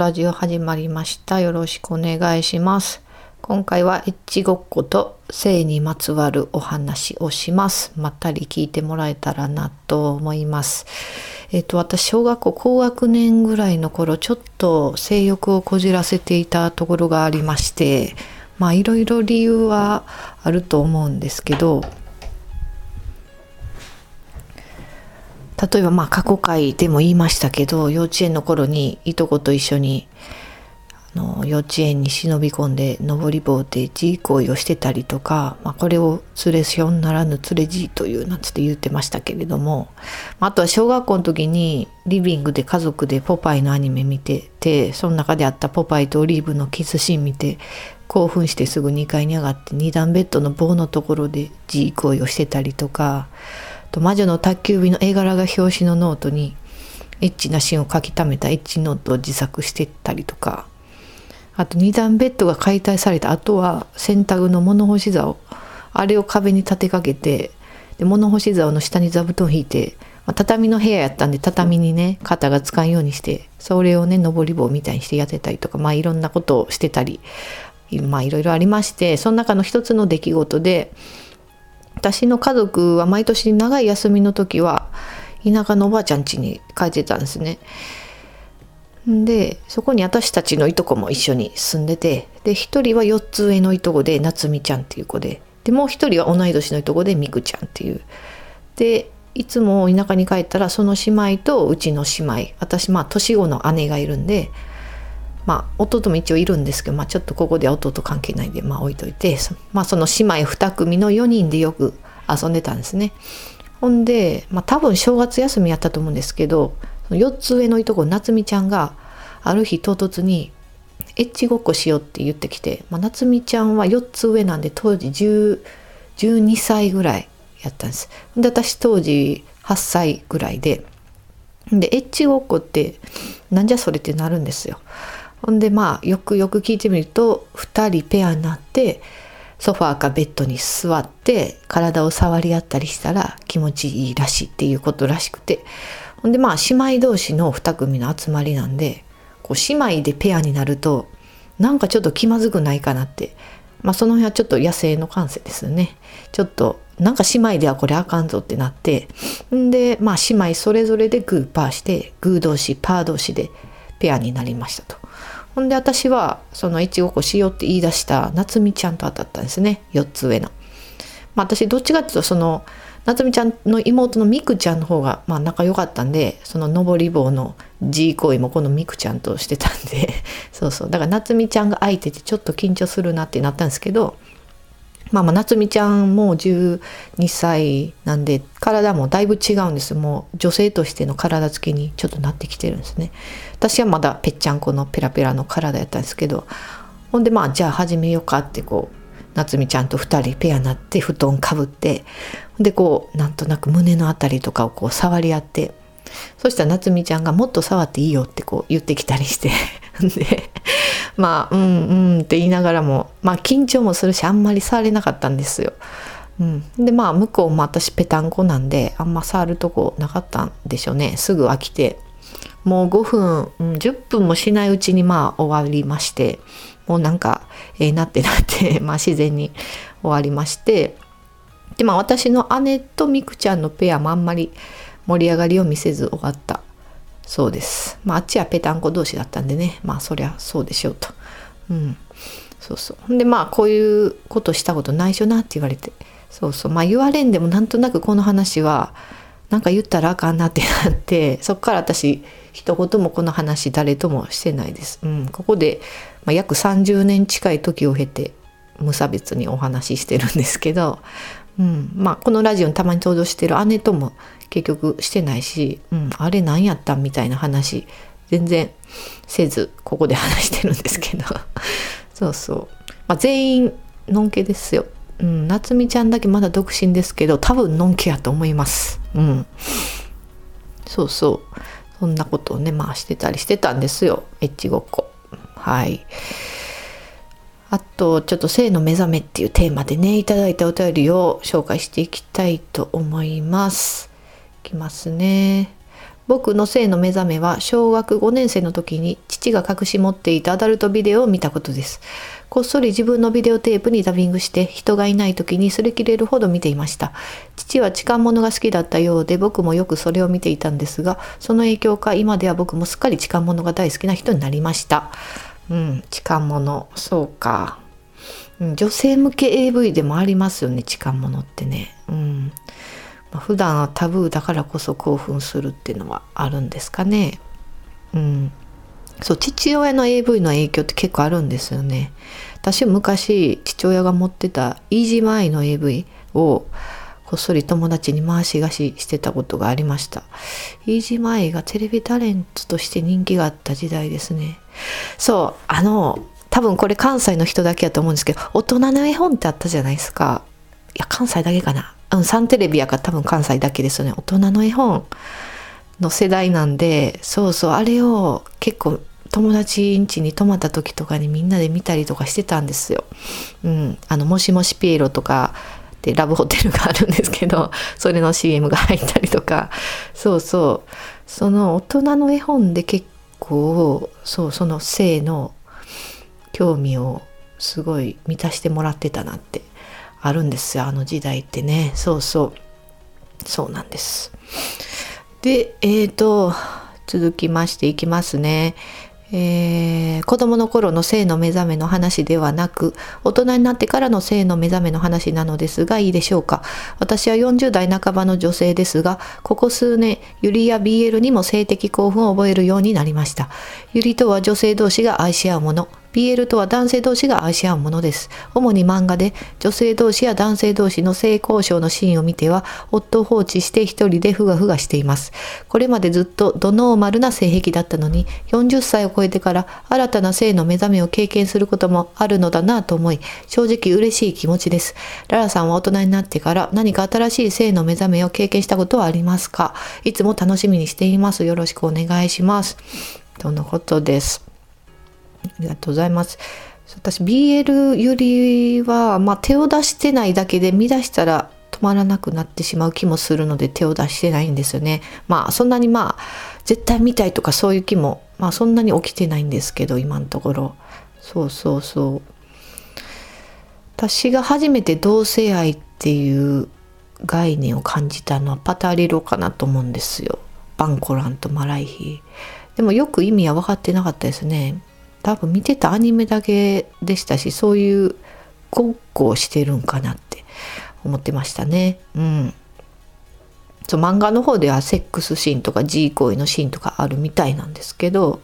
ラジオ始まりました。よろしくお願いします。今回はエッチごっこと性にまつわるお話をします。まったり聞いてもらえたらなと思います。えっ、と、私、小学校高学年ぐらいの頃、ちょっと性欲をこじらせていたところがありまして、まあ、いろいろ理由はあると思うんですけど、例えばまあ過去回でも言いましたけど幼稚園の頃にいとこと一緒にあの幼稚園に忍び込んで登り棒で G 行為をしてたりとか、まあ、これを「連れしょんならぬ連れ G」というなんつって言ってましたけれどもあとは小学校の時にリビングで家族でポパイのアニメ見ててその中であったポパイとオリーブのキスシーン見て興奮してすぐ2階に上がって2段ベッドの棒のところで G 行為をしてたりとか。と魔女の宅急便の絵柄が表紙のノートにエッチなシーンを書き溜めたエッチノートを自作してったりとか。あと二段ベッドが解体された後は洗濯の物干し竿あれを壁に立てかけてで物干し竿の下に座布団を引いて、まあ、畳の部屋やったんで畳にね肩がつかんようにしてそれをね登り棒みたいにしてやってたりとかまあいろんなことをしてたりまあいろいろありましてその中の一つの出来事で私の家族は毎年長い休みの時は田舎のおばあちゃん家に帰ってたんですね。でそこに私たちのいとこも一緒に住んでてで一人は4つ上のいとこで夏美ちゃんっていう子ででもう一人は同い年のいとこでみくちゃんっていう。でいつも田舎に帰ったらその姉妹とうちの姉妹私まあ年子の姉がいるんでまあ、弟も一応いるんですけど、まあ、ちょっとここでは弟関係ないんで、まあ、置いといてそ,、まあ、その姉妹2組の4人でよく遊んでたんですね。ほんで、まあ、多分正月休みやったと思うんですけど4つ上のいとこ夏美ちゃんがある日唐突に「エッチごっこしよう」って言ってきて、まあ、夏美ちゃんは4つ上なんで当時10 12歳ぐらいやったんです。で私当時8歳ぐらいででエッチごっこってなんじゃそれってなるんですよ。ほんでまあよくよく聞いてみると2人ペアになってソファーかベッドに座って体を触り合ったりしたら気持ちいいらしいっていうことらしくて。ほんでまあ姉妹同士の2組の集まりなんでこう姉妹でペアになるとなんかちょっと気まずくないかなって。まあその辺はちょっと野生の感性ですよね。ちょっとなんか姉妹ではこれあかんぞってなって。んでまあ姉妹それぞれでグーパーしてグー同士パー同士でペアになりましたと。ほんで私はそのエッチごこしようって言い出した夏美ちゃんと当たったんですね。4つ上の。まあ、私どっちかっていうとその夏美ちゃんの妹のみくちゃんの方がまあ仲良かったんでその登り棒の G 行為もこのみくちゃんとしてたんで。そうそう。だから夏美ちゃんが相手でちょっと緊張するなってなったんですけどまあまあ夏美ちゃんも12歳なんで体もだいぶ違うんですもう女性としての体つきにちょっとなってきてるんですね。私はまだぺっちゃんこのペラペラの体やったんですけどほんでまあじゃあ始めようかってこう夏美ちゃんと2人ペアになって布団かぶってでこうなんとなく胸のあたりとかをこう触り合ってそしたら夏美ちゃんがもっと触っていいよってこう言ってきたりして でまあうんうんって言いながらもまあ緊張もするしあんまり触れなかったんですよ。うん、でまあ向こうも私ペタンコなんであんま触るとこなかったんでしょうね。すぐ飽きて。もう5分、うん、10分もしないうちにまあ終わりましてもうなんかええー、なってなって まあ自然に終わりましてでまあ私の姉とみくちゃんのペアもあんまり盛り上がりを見せず終わったそうです。まあ、あっちはペタンコ同士だったんでね、まあ、そりゃそうでしょうと。うん。そうそう。で、まあ、こういうことしたことないしょなって言われて、そうそう。まあ、言われんでもなんとなくこの話は、なんか言ったらあかんなってなって、そっから私、一言もこの話誰ともしてないです。うん。ここで、まあ、約30年近い時を経て、無差別にお話ししてるんですけど、うん、まあこのラジオにたまに登場してる姉とも結局してないし、うん、あれ何やったんみたいな話全然せずここで話してるんですけど。そうそう、まあ、全員のんけですよ、うん、夏美ちゃんだけまだ独身ですけど多分のんけやと思います。うん。そうそう。そんなことをねまあしてたりしてたんですよ。エッチごっこ。はい。あと、ちょっと性の目覚めっていうテーマでね、いただいたお便りを紹介していきたいと思います。いきますね。僕の性の目覚めは小学5年生の時に父が隠し持っていたアダルトビデオを見たことです。こっそり自分のビデオテープにダビングして人がいない時に擦り切れるほど見ていました。父は痴漢者が好きだったようで僕もよくそれを見ていたんですがその影響か今では僕もすっかり痴漢者が大好きな人になりました。うん痴漢者。そうか。女性向け AV でもありますよね痴漢者ってね。うん。まあ、普段はタブーだからこそ興奮するっていうのはあるんですかね。うん、そう父親の AV の影響って結構あるんですよね。私昔父親が持ってたイージーマイの AV をこっそり友達に回し貸ししてたことがありました。イージーマイがテレビタレントとして人気があった時代ですね。そう、あの、多分これ関西の人だけやと思うんですけど、大人の絵本ってあったじゃないですか。や、関西だけかな。うん、サンテレビやから多分関西だけですよね。大人の絵本の世代なんで、そうそう、あれを結構友達ん家に泊まった時とかにみんなで見たりとかしてたんですよ。うん、あの、もしもしピエロとか、でラブホテルがあるんですけどそれの CM が入ったりとかそうそうその大人の絵本で結構そうその性の興味をすごい満たしてもらってたなってあるんですよあの時代ってねそうそうそうなんですでえっ、ー、と続きましていきますねえー、子供の頃の性の目覚めの話ではなく、大人になってからの性の目覚めの話なのですがいいでしょうか。私は40代半ばの女性ですが、ここ数年、ユリや BL にも性的興奮を覚えるようになりました。ユリとは女性同士が愛し合うもの。BL とは男性同士が愛し合うものです。主に漫画で女性同士や男性同士の性交渉のシーンを見ては、夫を放置して一人でふがふがしています。これまでずっとドノーマルな性癖だったのに、40歳を超えてから新たな性の目覚めを経験することもあるのだなと思い、正直嬉しい気持ちです。ララさんは大人になってから何か新しい性の目覚めを経験したことはありますか？いつも楽しみにしています。よろしくお願いします。とのことです。ありがとうございます。私 BL よりは、まあ、手を出してないだけで見出したら止まらなくなってしまう気もするので手を出してないんですよね。まあそんなにまあ絶対見たいとかそういう気もまあそんなに起きてないんですけど今のところ。そうそうそう。私が初めて同性愛っていう概念を感じたのはパタリロかなと思うんですよ。バンコランとマライヒ。でもよく意味は分かってなかったですね。多分見てたアニメだけでしたしそういうごっこをしてるんかなって思ってましたね。うん。そう漫画の方ではセックスシーンとか G 行為のシーンとかあるみたいなんですけど、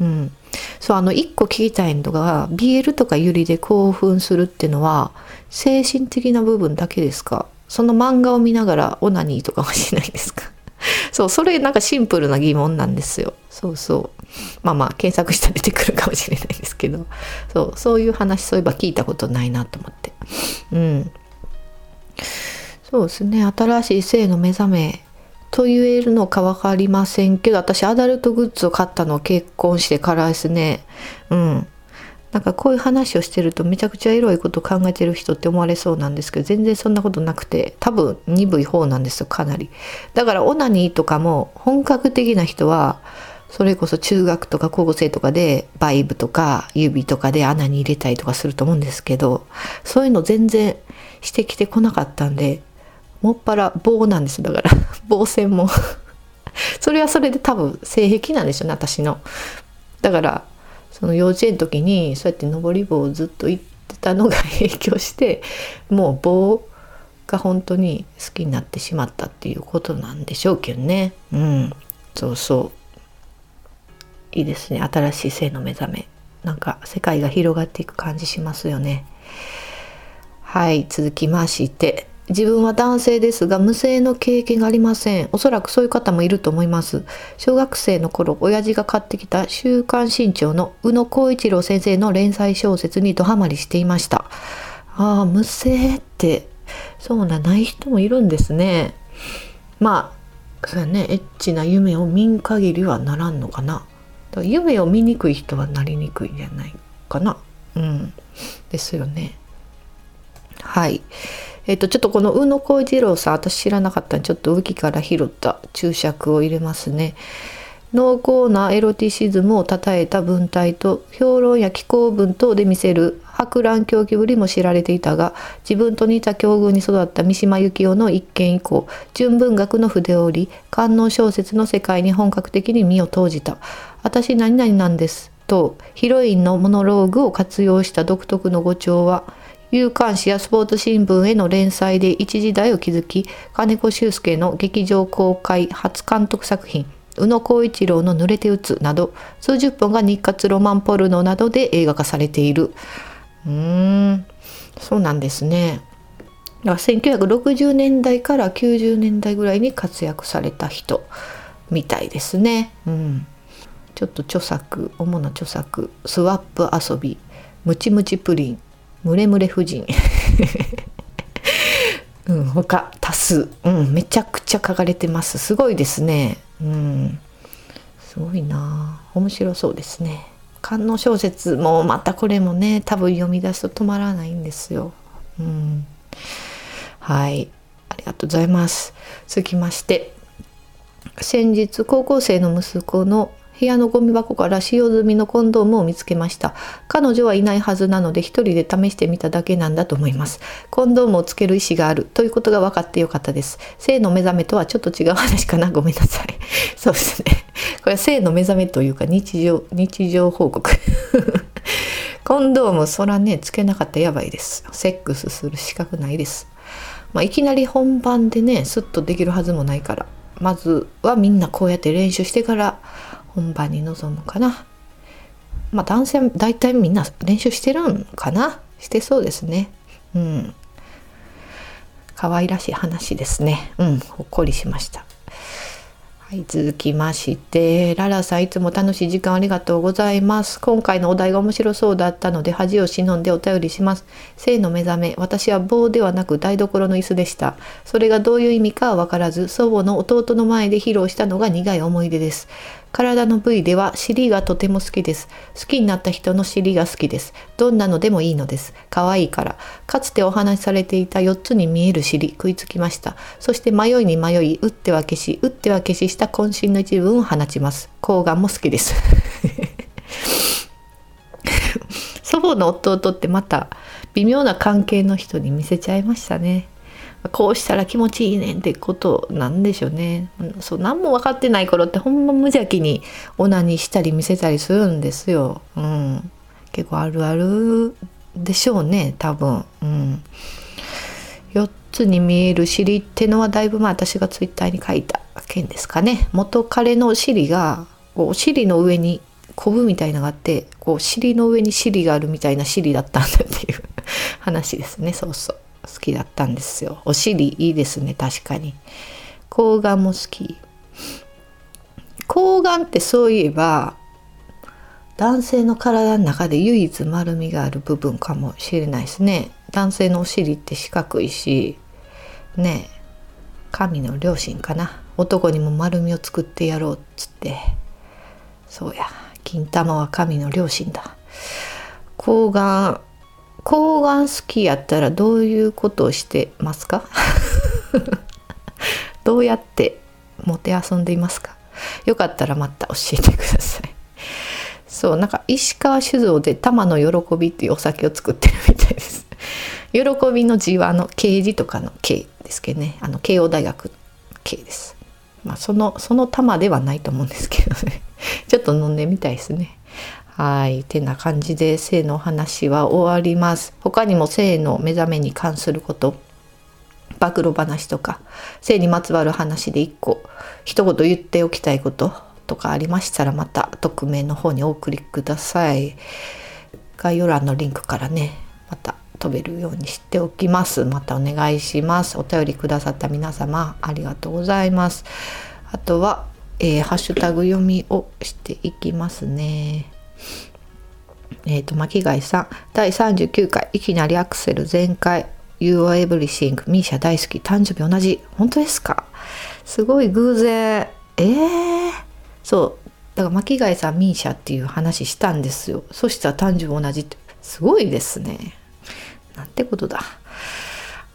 うん。そう、あの、一個聞きたいのが、BL とかユリで興奮するってのは、精神的な部分だけですか？その漫画を見ながらオナニーとかはしないですか？そう、それなんかシンプルな疑問なんですよ。そうそう。まあまあ、検索したら出てくるかもしれないですけど、そう、そういう話、そういえば聞いたことないなと思って。うん。そうですね、新しい性の目覚めと言えるのか分かりませんけど、私、アダルトグッズを買ったの結婚してからですね。うん。なんかこういう話をしてるとめちゃくちゃエロいこと考えてる人って思われそうなんですけど全然そんなことなくて多分鈍い方なんですよかなり。だからオナニーとかも本格的な人はそれこそ中学とか高校生とかでバイブとか指とかで穴に入れたりとかすると思うんですけどそういうの全然してきてこなかったんでもっぱら棒なんです。だから 棒線も。それはそれで多分性癖なんでしょうね私の。だからその幼稚園の時にそうやって登り棒をずっと行ってたのが影響して もう棒が本当に好きになってしまったっていうことなんでしょうけどね。うん。そうそう。いいですね。新しい性の目覚め。なんか世界が広がっていく感じしますよね。はい。続きまして。自分は男性ですが無性の経験がありません。おそらくそういう方もいると思います。小学生の頃、親父が買ってきた週刊新潮の宇野光一郎先生の連載小説にドハマりしていました。ああ、無性って、そうな、ない人もいるんですね。まあ、そうやね、エッチな夢を見ん限りはならんのかな。だから夢を見にくい人はなりにくいんじゃないかな。うん。ですよね。はい。えっ、と、ちょっとこの宇野浩一郎さん、私知らなかったんで、ちょっとウキから拾った注釈を入れますね。濃厚なエロティシズムを称えた文体と評論や気候文等で見せる博覧狂気ぶりも知られていたが自分と似た境遇に育った三島由紀夫の一件以降純文学の筆折り官能小説の世界に本格的に身を投じた「私何々なんです」とヒロインのモノローグを活用した独特の語調は有刊誌やスポーツ新聞への連載で一時代を築き金子修介の劇場公開初監督作品宇野浩一郎の濡れて打つなど数十本が日活ロマンポルノなどで映画化されている。うーんそうなんですね。だから1960年代から90年代ぐらいに活躍された人みたいですね。うん。ちょっと著作主な著作スワップ遊びムチムチプリン。ムレムレ夫人。うん、他多数、うん、めちゃくちゃ書かれてます。すごいですね。うん。すごいな。面白そうですね。観音小説もまたこれもね多分読み出すと止まらないんですよ。うん。はい。ありがとうございます。続きまして。先日高校生の息子の部屋のゴミ箱から使用済みのコンドームを見つけました。彼女はいないはずなので一人で試してみただけなんだと思います。コンドームをつける意思があるということが分かってよかったです。性の目覚めとはちょっと違う話かな。ごめんなさい。そうですね。これは性の目覚めというか日常、日常報告。コンドーム、そらね、つけなかったらやばいです。セックスする資格ないです。まあ、いきなり本番でね、スッとできるはずもないから。まずはみんなこうやって練習してから本番に臨むかな。まあ男性大体みんな練習してるんかなしてそうですね。うん。可愛らしい話ですね。うん、ほっこりしました。はい、続きまして、ララさんいつも楽しい時間ありがとうございます。今回のお題が面白そうだったので恥を忍んでお便りします。性の目覚め、私は棒ではなく台所の椅子でした。それがどういう意味かはわからず、祖母の弟の前で披露したのが苦い思い出です。体の部位では尻がとても好きです。好きになった人の尻が好きです。どんなのでもいいのです。可愛いから。かつてお話しされていた4つに見える尻、食いつきました。そして迷いに迷い、打っては消し、打っては消しした渾身の一文を放ちます。睾丸も好きです。祖母の弟ってまた微妙な関係の人に見せちゃいましたね。こうしたら気持ちいいねんってことなんでしょうね。そう何も分かってない頃ってほんま無邪気にオナニーしたり見せたりするんですよ。うん、結構あるあるでしょうね多分。うん、4つに見える尻ってのはだいぶまあ私がツイッターに書いた件ですかね。元彼の尻がこう尻の上にコブみたいなのがあってこう尻の上に尻があるみたいな尻だったんだっていう話ですねそうそう。好きだったんですよ。お尻いいですね確かに。睾丸も好き。睾丸ってそういえば男性の体の中で唯一丸みがある部分かもしれないですね。男性のお尻って四角いしね神の両親かな。男にも丸みを作ってやろうっつって。そうや。金玉は神の両親だ。睾丸抗がん好きやったらどういうことをしてますか？どうやってもて遊んでいますか？よかったらまた教えてください。そう、なんか石川酒造で玉の喜びっていうお酒を作ってるみたいです。喜びの字はあの刑事とかの刑ですけどね、あの慶応大学の刑です。まあその、その玉ではないと思うんですけどね。ちょっと飲んでみたいですね。はい。てな感じで性の話は終わります。他にも性の目覚めに関すること、暴露話とか、性にまつわる話で一個、一言言っておきたいこととかありましたらまた匿名の方にお送りください。概要欄のリンクからね、また飛べるようにしておきます。またお願いします。お便りくださった皆様ありがとうございます。あとは、えー、ハッシュタグ読みをしていきますね。えっ、ー、と、巻貝さん、第39回、いきなりアクセル全開、You are everything、ミーシャ大好き、誕生日同じ。本当ですか？すごい偶然。えー、そう。だから巻貝さん、ミーシャっていう話したんですよ。そしたら誕生日同じって。すごいですね。なんてことだ。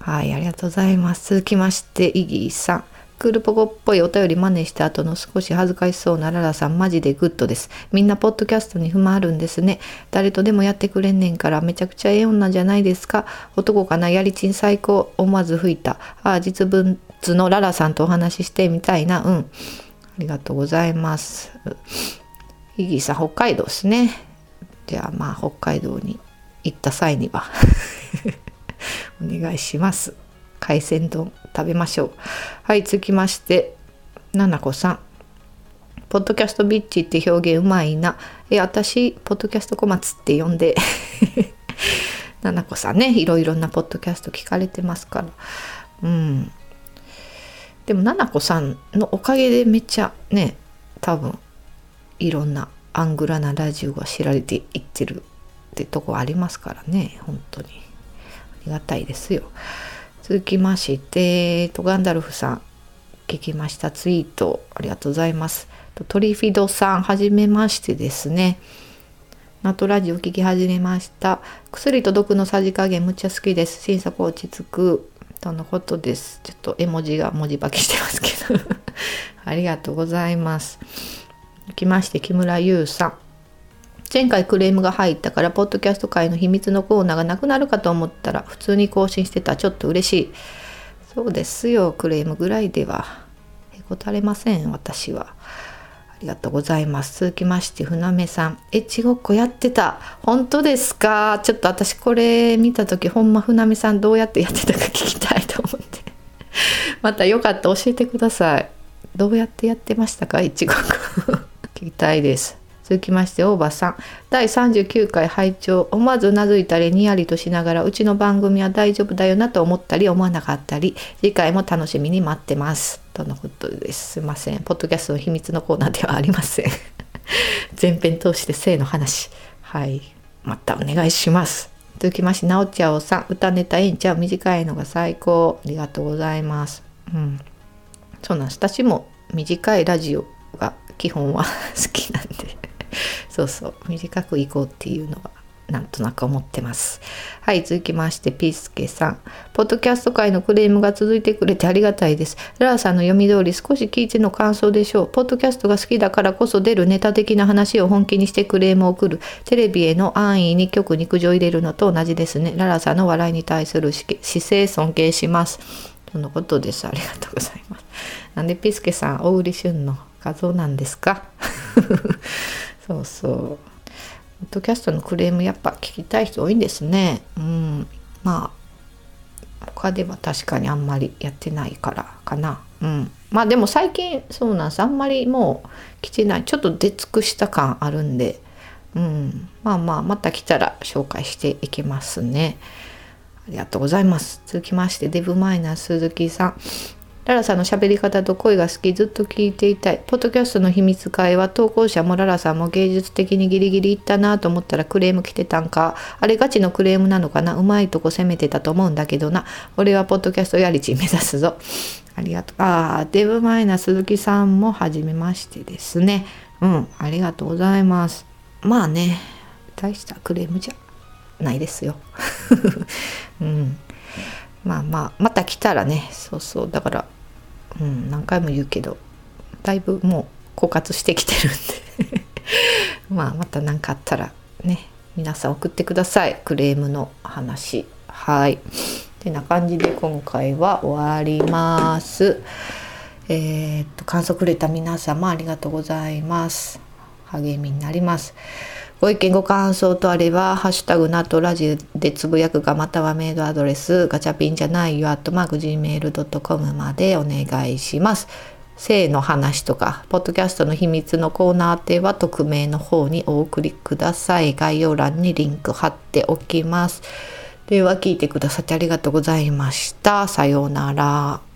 はいありがとうございます続きましてイギーさんクールポコっぽいお便り真似した後の少し恥ずかしそうなララさんマジでグッドです。みんなポッドキャストに不満あるんですね。誰とでもやってくれんねんからめちゃくちゃええ女じゃないですか。男かなやりちん最高思わず吹いた。ああ実物のララさんとお話ししてみたいな。うん。ありがとうございます。イギーさん北海道ですね。じゃあまあ北海道に行った際には お願いします。海鮮丼食べましょう。はい、続きまして、ななこさん。ポッドキャストビッチって表現うまいな。え、私、ポッドキャスト小松って呼んで。ななこさんね、いろいろなポッドキャスト聞かれてますから。うん。でも、ななこさんのおかげでめっちゃね、多分、いろんなアングラなラジオが知られていってるってとこありますからね、本当に。ありがたいですよ。続きまして、トガンダルフさん、聞きましたツイート、ありがとうございます。トリフィドさん、はじめましてですね。ナトラジオ聞き始めました。薬と毒のさじ加減むっちゃ好きです。審査落ち着く。とのことです。ちょっと絵文字が文字化けしてますけど ありがとうございます。きまして、木村優さん。前回クレームが入ったからポッドキャスト界の秘密のコーナーがなくなるかと思ったら普通に更新してた。ちょっと嬉しい。そうですよクレームぐらいでは。へこたれません私は。ありがとうございます。続きまして船目さん。エッチごっこやってた。本当ですか？ちょっと私これ見た時ほんま船目さんどうやってやってたか聞きたいと思って。またよかった教えてください。どうやってやってましたか？エッチごっこ聞きたいです。続きまして大場さん。第39回拝聴。思わずうなずいたりにやりとしながらうちの番組は大丈夫だよなと思ったり思わなかったり次回も楽しみに待ってます。とのことです。すいません。ポッドキャストの秘密のコーナーではありません。前編通して性の話。はい。またお願いします。続きましてなおちゃおさん。歌ネタえんちゃう？短いのが最高。ありがとうございます。うん。そうなんです。私も短いラジオが基本は 好きなんで。そうそう短くいこうっていうのはなんとなく思ってます。はい、続きまして、ピースケさん。ポッドキャスト界のクレームが続いてくれてありがたいです。ララさんの読み通り少し聞いての感想でしょう。ポッドキャストが好きだからこそ出るネタ的な話を本気にしてクレームを送る。テレビへの安易に曲肉情入れるのと同じですね。ララさんの笑いに対する姿勢尊敬します。とのことです。ありがとうございます。なんでピースケさん、大売旬の画像なんですか？そうそう。ポッドキャストのクレームやっぱ聞きたい人多いんですね。うん。まあ他では確かにあんまりやってないからかな。うん。まあでも最近そうなんです。あんまりもう来てない。ちょっと出尽くした感あるんで。うん。まあまあまた来たら紹介していきますね。ありがとうございます。続きましてデブマイナー鈴木さん。ララさんの喋り方と声が好き、ずっと聞いていたい。ポッドキャストの秘密会は投稿者もララさんも芸術的にギリギリいったなと思ったらクレーム来てたんか。あれガチのクレームなのかな？うまいとこ攻めてたと思うんだけどな。俺はポッドキャストやりち目指すぞ。ありがとう。ああ、デブマイナ鈴木さんもはじめましてですね。うん、ありがとうございます。まあね、大したクレームじゃないですよ。うん。まあまあまた来たらねそうそうだからうん、何回も言うけどだいぶもう枯渇してきてるんで。まあまた何かあったらね皆さん送ってください。クレームの話。はい。てな感じで今回は終わります。えー、っと観測くれた皆様ありがとうございます。励みになります。ご意見ご感想とあれば、ハッシュタグナットラジでつぶやくか、またはメールアドレス、ガチャピンじゃないよ、アットマーク Gmail.com までお願いします。性の話とか、ポッドキャストの秘密のコーナーでは匿名の方にお送りください。概要欄にリンク貼っておきます。では聞いてくださってありがとうございました。さようなら。